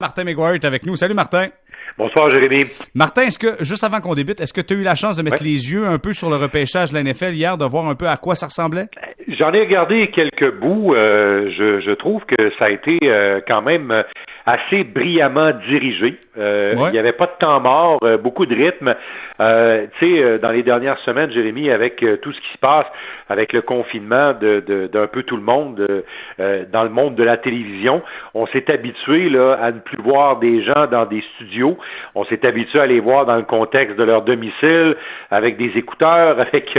Martin McGuire est avec nous. Salut Martin. Bonsoir Jérémy. Martin, est-ce que, juste avant qu'on débute, est-ce que tu as eu la chance de mettre les yeux un peu sur le repêchage de la NFL hier, de voir un peu à quoi ça ressemblait? J'en ai regardé quelques bouts. Euh, je, trouve que ça a été euh, quand même assez brillamment dirigé. Euh, il n'y avait pas de temps mort, euh, beaucoup de rythme. Euh, tu sais, dans les dernières semaines, Jérémy, avec tout ce qui se passe, avec le confinement d'un de, peu tout le monde dans le monde de la télévision, on s'est habitué là, à ne plus voir des gens dans des studios. On s'est habitué à les voir dans le contexte de leur domicile, avec des écouteurs, avec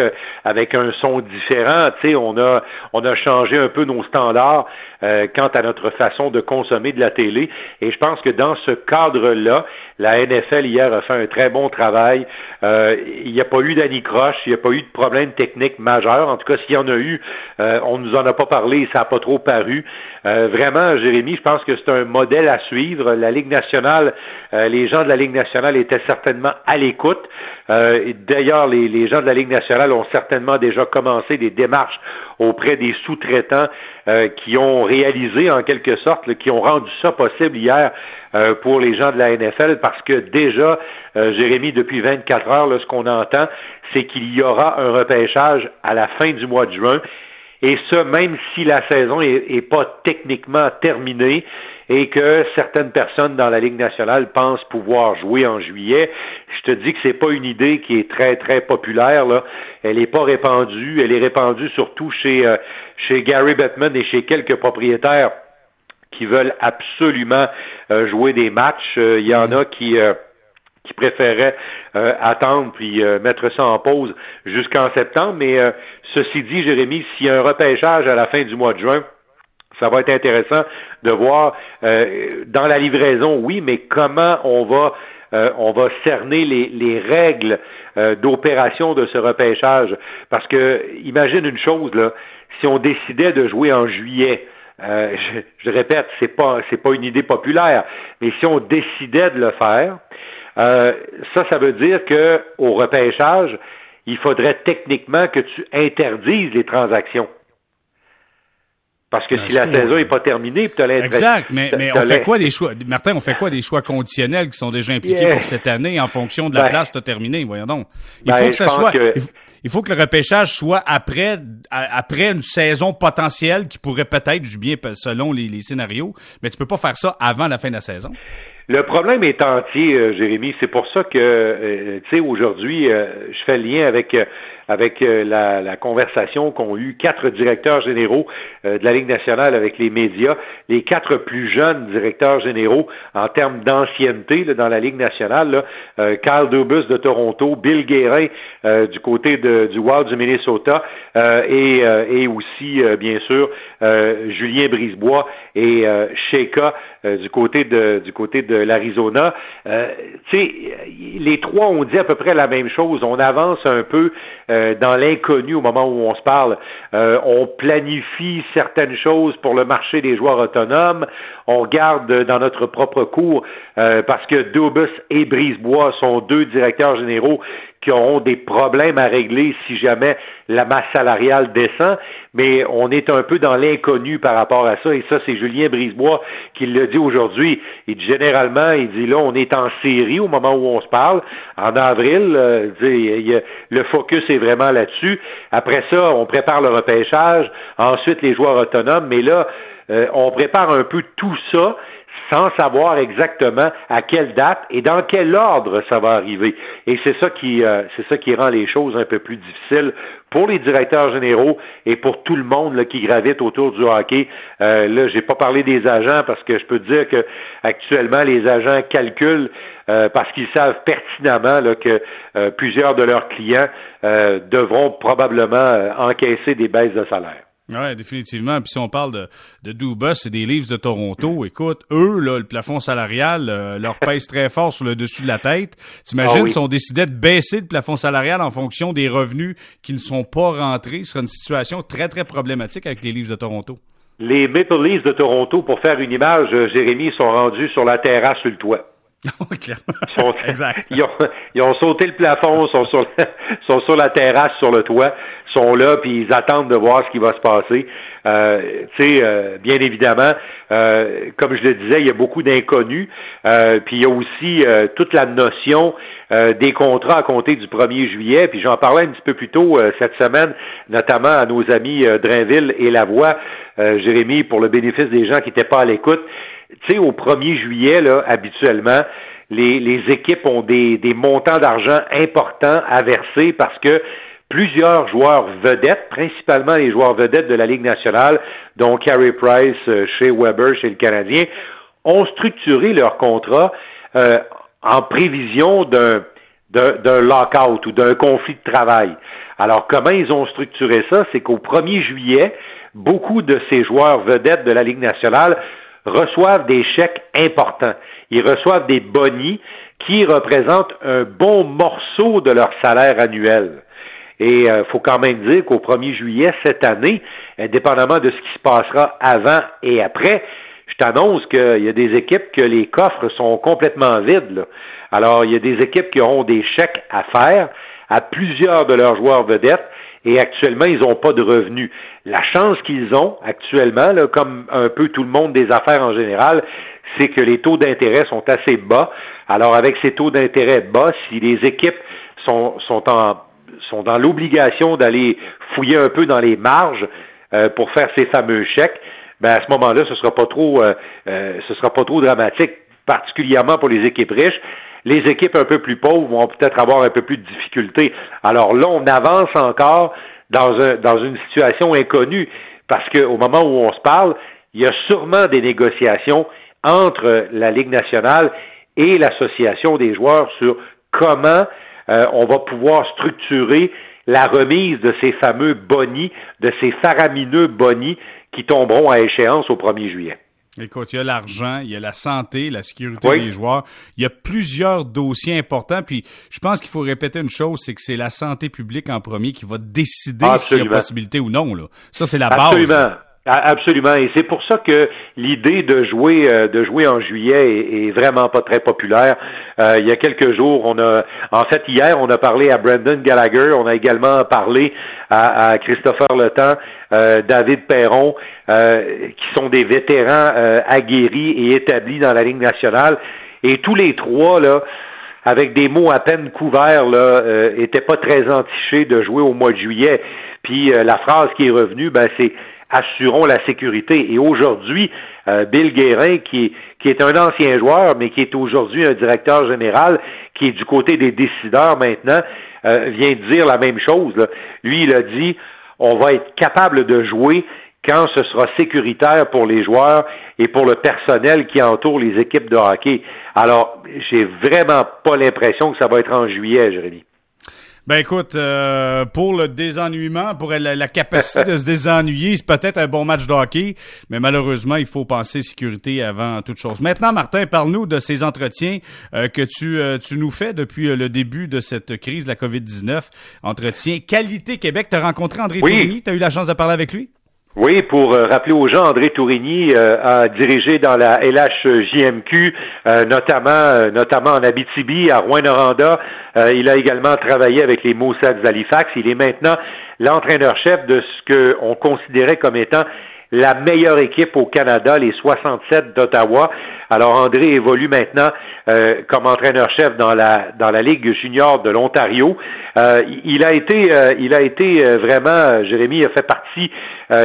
avec un son différent. Tu sais, on a on a changé un peu nos standards quant à notre façon de consommer de la télé. Et je pense que dans ce cadre-là, la NFL hier a fait un très bon travail. Euh, il n'y a pas eu d'anicroche, il n'y a pas eu de problème technique majeur. En tout cas, s'il y en a eu, euh, on nous en a pas parlé, ça n'a pas trop paru. Euh, vraiment, Jérémy, je pense que c'est un modèle à suivre. La Ligue nationale, les gens de la Ligue nationale étaient certainement à l'écoute. D'ailleurs, les, les gens de la Ligue nationale ont certainement déjà commencé des démarches auprès des sous-traitants qui ont réalisé en quelque sorte, qui ont rendu ça possible hier euh, pour les gens de la NFL parce que déjà, euh, Jérémy, depuis 24 heures, là, ce qu'on entend, c'est qu'il y aura un repêchage à la fin du mois de juin. Et ce, même si la saison est, pas techniquement terminée et que certaines personnes dans la Ligue nationale pensent pouvoir jouer en juillet, je te dis que c'est pas une idée qui est très très populaire là. Elle est pas répandue. Elle est répandue surtout chez euh, chez Gary Bettman et chez quelques propriétaires qui veulent absolument euh, jouer des matchs. Euh, il y en a qui euh, qui préféraient attendre puis mettre ça en pause jusqu'en septembre. Mais ceci dit, Jérémy, s'il y a un repêchage à la fin du mois de juin, ça va être intéressant de voir dans la livraison, oui, mais comment on va on va cerner les, les règles d'opération de ce repêchage. Parce que imagine une chose là, si on décidait de jouer en juillet, euh, je, répète, c'est pas c'est pas une idée populaire, mais si on décidait de le faire, euh, ça, ça veut dire que au repêchage, il faudrait techniquement que tu interdises les transactions. Parce que si la saison n'est pas terminée, tu as Exact, mais, mais on fait quoi des choix, Martin, on fait quoi des choix conditionnels qui sont déjà impliqués pour cette année en fonction de la ben, place que tu as terminée, voyons donc. Il faut ben, que ça soit, il faut que le repêchage soit après, après une saison potentielle qui pourrait peut-être, je bien selon les, scénarios, mais tu peux pas faire ça avant la fin de la saison. Le problème est entier, euh, Jérémy. C'est pour ça que, euh, tu sais, aujourd'hui, euh, je fais le lien avec avec euh, la, la, conversation qu'ont eu quatre directeurs généraux euh, de la Ligue nationale avec les médias, les quatre plus jeunes directeurs généraux en termes d'ancienneté dans la Ligue nationale, là, euh, Carl Dubus de Toronto, Bill Guérin du côté de, du Wild du Minnesota et, et aussi, bien sûr, Julien Brisebois et Sheka du côté de du côté de l'Arizona. tu sais, les trois ont dit à peu près la même chose. On avance un peu euh, dans l'inconnu au moment où on se parle. Euh, on planifie certaines choses pour le marché des joueurs autonomes. On regarde dans notre propre cours euh, parce que Dubus et Brisebois sont deux directeurs généraux qui auront des problèmes à régler si jamais la masse salariale descend, mais on est un peu dans l'inconnu par rapport à ça, et ça, c'est Julien Brisebois qui le dit aujourd'hui. Il dit généralement, il dit là, on est en série au moment où on se parle, en avril, euh, le focus est vraiment là-dessus. Après ça, on prépare le repêchage, ensuite les joueurs autonomes, mais là, euh, on prépare un peu tout ça sans savoir exactement à quelle date et dans quel ordre ça va arriver. Et c'est ça qui euh, c'est ça qui rend les choses un peu plus difficiles pour les directeurs généraux et pour tout le monde qui gravite autour du hockey. Euh, là, j'ai pas parlé des agents parce que je peux dire que actuellement les agents calculent euh, parce qu'ils savent pertinemment que euh, plusieurs de leurs clients devront probablement encaisser des baisses de salaire. Oui, définitivement. Puis si on parle de, de Dubus et des livres de Toronto, écoute, eux, là, le plafond salarial euh, leur pèse très fort sur le dessus de la tête. T'imagines, ah si on décidait de baisser le plafond salarial en fonction des revenus qui ne sont pas rentrés, ce serait une situation très, très problématique avec les livres de Toronto. Les Maple Leafs de Toronto, pour faire une image, euh, Jérémy, sont rendus sur la terrasse sur le toit. Ils, ont, exact. Ils, ont, sauté le plafond, sont sur, sont sur la terrasse, sur le toit, sont là, puis ils attendent de voir ce qui va se passer. Euh, tu sais, euh, bien évidemment, euh, comme je le disais, il y a beaucoup d'inconnus. puis il y a aussi toute la notion des contrats à compter du 1er juillet. Puis j'en parlais un petit peu plus tôt cette semaine, notamment à nos amis Drainville et Lavoie, Jérémy, pour le bénéfice des gens qui n'étaient pas à l'écoute. Tu sais, au 1er juillet, là, habituellement, les, les équipes ont des, des montants d'argent importants à verser parce que plusieurs joueurs vedettes, principalement les joueurs vedettes de la Ligue nationale, dont Carey Price euh, chez Weber, chez le Canadien, ont structuré leur contrat euh, en prévision d'un d'un lockout ou d'un conflit de travail. Alors, comment ils ont structuré ça? C'est qu'au 1er juillet, beaucoup de ces joueurs vedettes de la Ligue nationale reçoivent des chèques importants. Ils reçoivent des bonnies qui représentent un bon morceau de leur salaire annuel. Et il euh, faut quand même dire qu'au 1er juillet cette année, indépendamment de ce qui se passera avant et après, je t'annonce qu'il y a des équipes que les coffres sont complètement vides. Alors, il y a des équipes qui auront des chèques à faire à plusieurs de leurs joueurs vedettes et actuellement, ils n'ont pas de revenus. La chance qu'ils ont actuellement, comme un peu tout le monde des affaires en général, c'est que les taux d'intérêt sont assez bas. Alors, avec ces taux d'intérêt bas, si les équipes sont, sont en sont dans l'obligation d'aller fouiller un peu dans les marges euh, pour faire ces fameux chèques, ben à ce moment-là, ce sera pas trop, euh, euh, ce sera pas trop dramatique, particulièrement pour les équipes riches. Les équipes un peu plus pauvres vont peut-être avoir un peu plus de difficultés. Alors là, on avance encore dans, un, dans une situation inconnue parce qu'au moment où on se parle, il y a sûrement des négociations entre la Ligue nationale et l'association des joueurs sur comment euh, on va pouvoir structurer la remise de ces fameux bonnies, de ces faramineux bonnies qui tomberont à échéance au 1er juillet. Écoute, il y a l'argent, il y a la santé, la sécurité des joueurs. Il y a plusieurs dossiers importants. Puis je pense qu'il faut répéter une chose, c'est que c'est la santé publique en premier qui va décider s'il y a possibilité ou non. Là. Ça, c'est la base. Absolument. Absolument, et c'est pour ça que l'idée de jouer euh, de jouer en juillet est, vraiment pas très populaire. Euh, il y a quelques jours, on a, en fait hier, on a parlé à Brandon Gallagher, on a également parlé à, Christopher Letan, euh, David Perron, qui sont des vétérans aguerris et établis dans la Ligue nationale, et tous les trois là avec des mots à peine couverts, là, étaient pas très entichés de jouer au mois de juillet. Puis la phrase qui est revenue, ben c'est assurons la sécurité. Et aujourd'hui, euh, Bill Guérin, qui, qui est un ancien joueur, mais qui est aujourd'hui un directeur général, qui est du côté des décideurs maintenant, euh, vient de dire la même chose. Lui, il a dit, on va être capable de jouer quand ce sera sécuritaire pour les joueurs et pour le personnel qui entoure les équipes de hockey. Alors, j'ai vraiment pas l'impression que ça va être en juillet, Jérémy. Ben écoute, euh, pour le désennuiement, pour la, capacité de se désennuyer, c'est peut-être un bon match de hockey, mais malheureusement, il faut penser sécurité avant toute chose. Maintenant, Martin, parle-nous de ces entretiens euh, que tu, euh, tu nous fais depuis le début de cette crise de la COVID-19. Entretien Qualité Québec. Tu as rencontré André oui. Tu as eu la chance de parler avec lui? Oui, pour euh, rappeler aux gens, André Tourigny euh, a dirigé dans la LHJMQ, euh, notamment notamment en Abitibi, à Rouen-Noranda. il a également travaillé avec les Moussats d'Halifax. Il est maintenant l'entraîneur-chef de ce qu'on considérait comme étant la meilleure équipe au Canada, les 67 d'Ottawa. Alors André évolue maintenant euh, comme entraîneur-chef dans la dans la Ligue junior de l'Ontario. Euh, il a été euh, il a été vraiment Jérémy a fait partie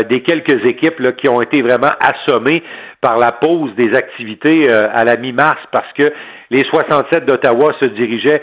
des quelques équipes qui ont été vraiment assommées par la pause des activités à la mi-mars parce que les 67 d'Ottawa se dirigeaient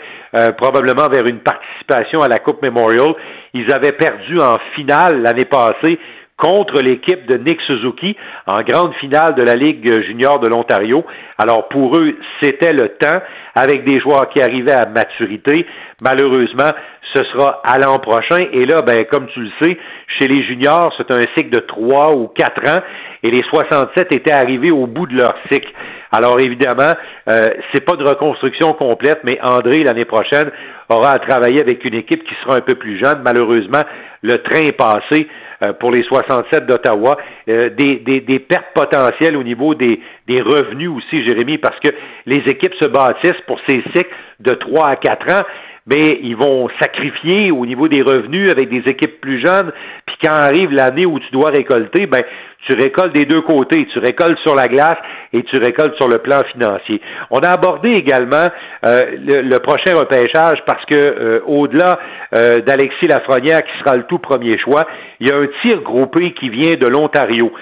probablement vers une participation à la Coupe Memorial. Ils avaient perdu en finale l'année passée contre l'équipe de Nick Suzuki en grande finale de la Ligue junior de l'Ontario. Alors pour eux, c'était le temps avec des joueurs qui arrivaient à maturité. Malheureusement, ce sera à l'an prochain. Et là, ben, comme tu le sais, chez les juniors, c'est un cycle de trois ou quatre ans et les 67 étaient arrivés au bout de leur cycle. Alors évidemment, euh, c'est pas de reconstruction complète, mais André l'année prochaine aura à travailler avec une équipe qui sera un peu plus jeune. Malheureusement, le train est passé. Euh, pour les 67 d'Ottawa, euh, des, pertes potentielles au niveau des, des revenus aussi, Jérémy, parce que les équipes se bâtissent pour ces cycles de 3 à 4 ans, mais ils vont sacrifier au niveau des revenus avec des équipes plus jeunes, puis quand arrive l'année où tu dois récolter, ben tu récoltes des deux côtés, tu récoltes sur la glace et tu récoltes sur le plan financier. On a abordé également euh, le, prochain repêchage parce que euh, au-delà euh, d'Alexis Lafrenière qui sera le tout premier choix, il y a un tir groupé qui vient de l'Ontario.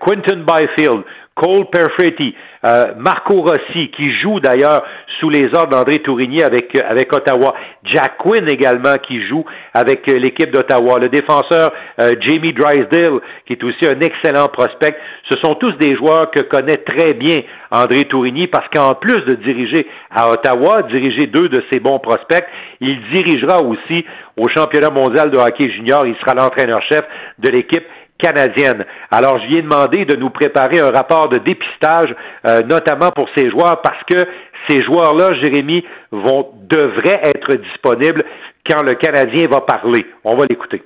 Quentin Byfield, Cole Perfetti, euh, Marco Rossi, qui joue d'ailleurs sous les ordres d'André Tourigny avec, avec Ottawa, Jack Quinn également, qui joue avec euh, l'équipe d'Ottawa, le défenseur euh, Jamie Drysdale, qui est aussi un excellent prospect. Ce sont tous des joueurs que connaît très bien André Tourigny, parce qu'en plus de diriger à Ottawa, diriger deux de ses bons prospects, il dirigera aussi au championnat mondial de hockey junior, il sera l'entraîneur-chef de l'équipe canadienne. Alors, je lui ai demandé de nous préparer un rapport de dépistage, euh, notamment pour ces joueurs, parce que ces joueurs-là, Jérémy, vont devraient être disponibles quand le Canadien va parler. On va l'écouter.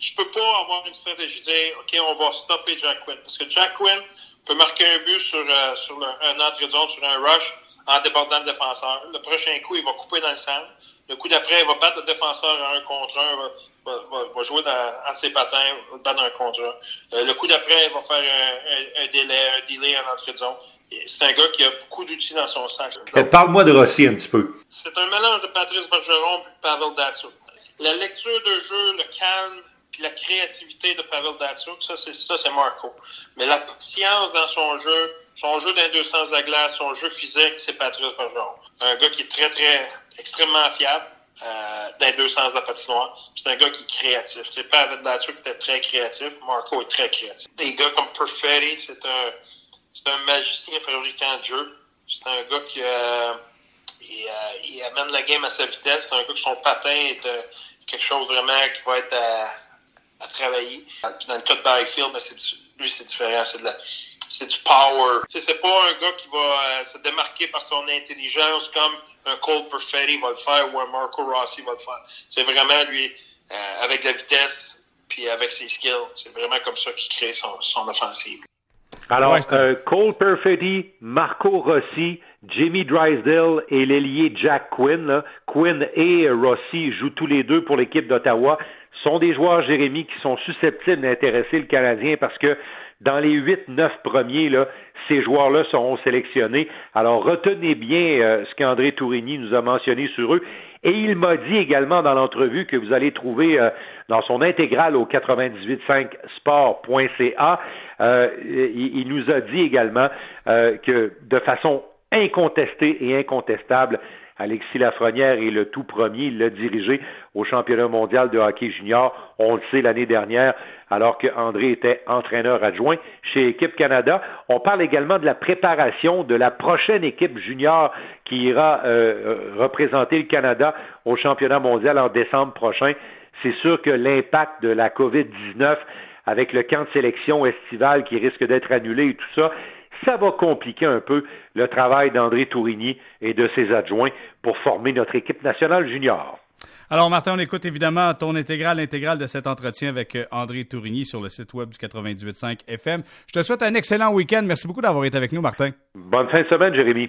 Je peux pas avoir une stratégie de OK, on va stopper Jack Quinn. Parce que Jack Quinn peut marquer un but sur, euh, sur un entrée de sur un rush, en débordant le défenseur. Le prochain coup, il va couper dans le centre. Le coup d'après, il va battre le défenseur à un contre un, va, va, va jouer dans, entre ses patins, battre un contre un. Euh, le coup d'après, il va faire un, un, délai, un delay en entrée de zone. C'est un gars qui a beaucoup d'outils dans son sac. Parle-moi de Rossi un petit peu. C'est un mélange de Patrice Bergeron et Pavel Datsuk. La lecture de jeu, le calme, puis la créativité de Pavel Datsuk, ça c'est ça c'est Marco. Mais la science dans son jeu, son jeu sens de la glace, son jeu physique, c'est Patrice Bergeron. Un gars qui est très très extrêmement fiable. Euh, deux sens de la patinoire. C'est un gars qui est créatif. C'est pas avec Datsuk qui était très créatif. Marco est très créatif. Des gars comme Perfetti, c'est un, c'est un magicien fabricant de jeu. C'est un gars qui euh, il, euh, il, amène la game à sa vitesse. C'est un gars que son patin est euh, quelque chose vraiment qui va être à, à travailler. dans le cas de Barryfield, ben lui, c'est différent. C'est de la, c'est du power. C'est pas un gars qui va euh, se démarquer par son intelligence comme un Cole Perfetti va le faire ou un Marco Rossi va le faire. C'est vraiment lui, euh, avec la vitesse, puis avec ses skills, c'est vraiment comme ça qu'il crée son, son offensive. Alors, euh, Cole Perfetti, Marco Rossi, Jimmy Drysdale et l'ailier Jack Quinn. Quinn et Rossi jouent tous les deux pour l'équipe d'Ottawa. sont des joueurs, Jérémy, qui sont susceptibles d'intéresser le Canadien parce que dans les huit, neuf premiers, là, ces joueurs-là seront sélectionnés. Alors retenez bien euh, ce qu'André Tourigny nous a mentionné sur eux. Et il m'a dit également dans l'entrevue que vous allez trouver euh, dans son intégrale au 985sport.ca, euh, il, il, nous a dit également que de façon incontestée et incontestable, Alexis Lafrenière est le tout premier, il l'a dirigé au championnat mondial de hockey junior, on le sait l'année dernière, alors qu'André était entraîneur adjoint chez Équipe Canada. On parle également de la préparation de la prochaine équipe junior qui ira euh, euh, représenter le Canada au championnat mondial en décembre prochain. C'est sûr que l'impact de la COVID-19 avec le camp de sélection estival qui risque d'être annulé et tout ça, ça va compliquer un peu le travail d'André Tourigny et de ses adjoints pour former notre équipe nationale junior. Alors, Martin, on écoute évidemment ton intégrale, l'intégrale de cet entretien avec euh, André Tourigny sur le site web du 98.5 FM. Je te souhaite un excellent week-end. Merci beaucoup d'avoir été avec nous, Martin. Bonne fin de semaine, Jérémy.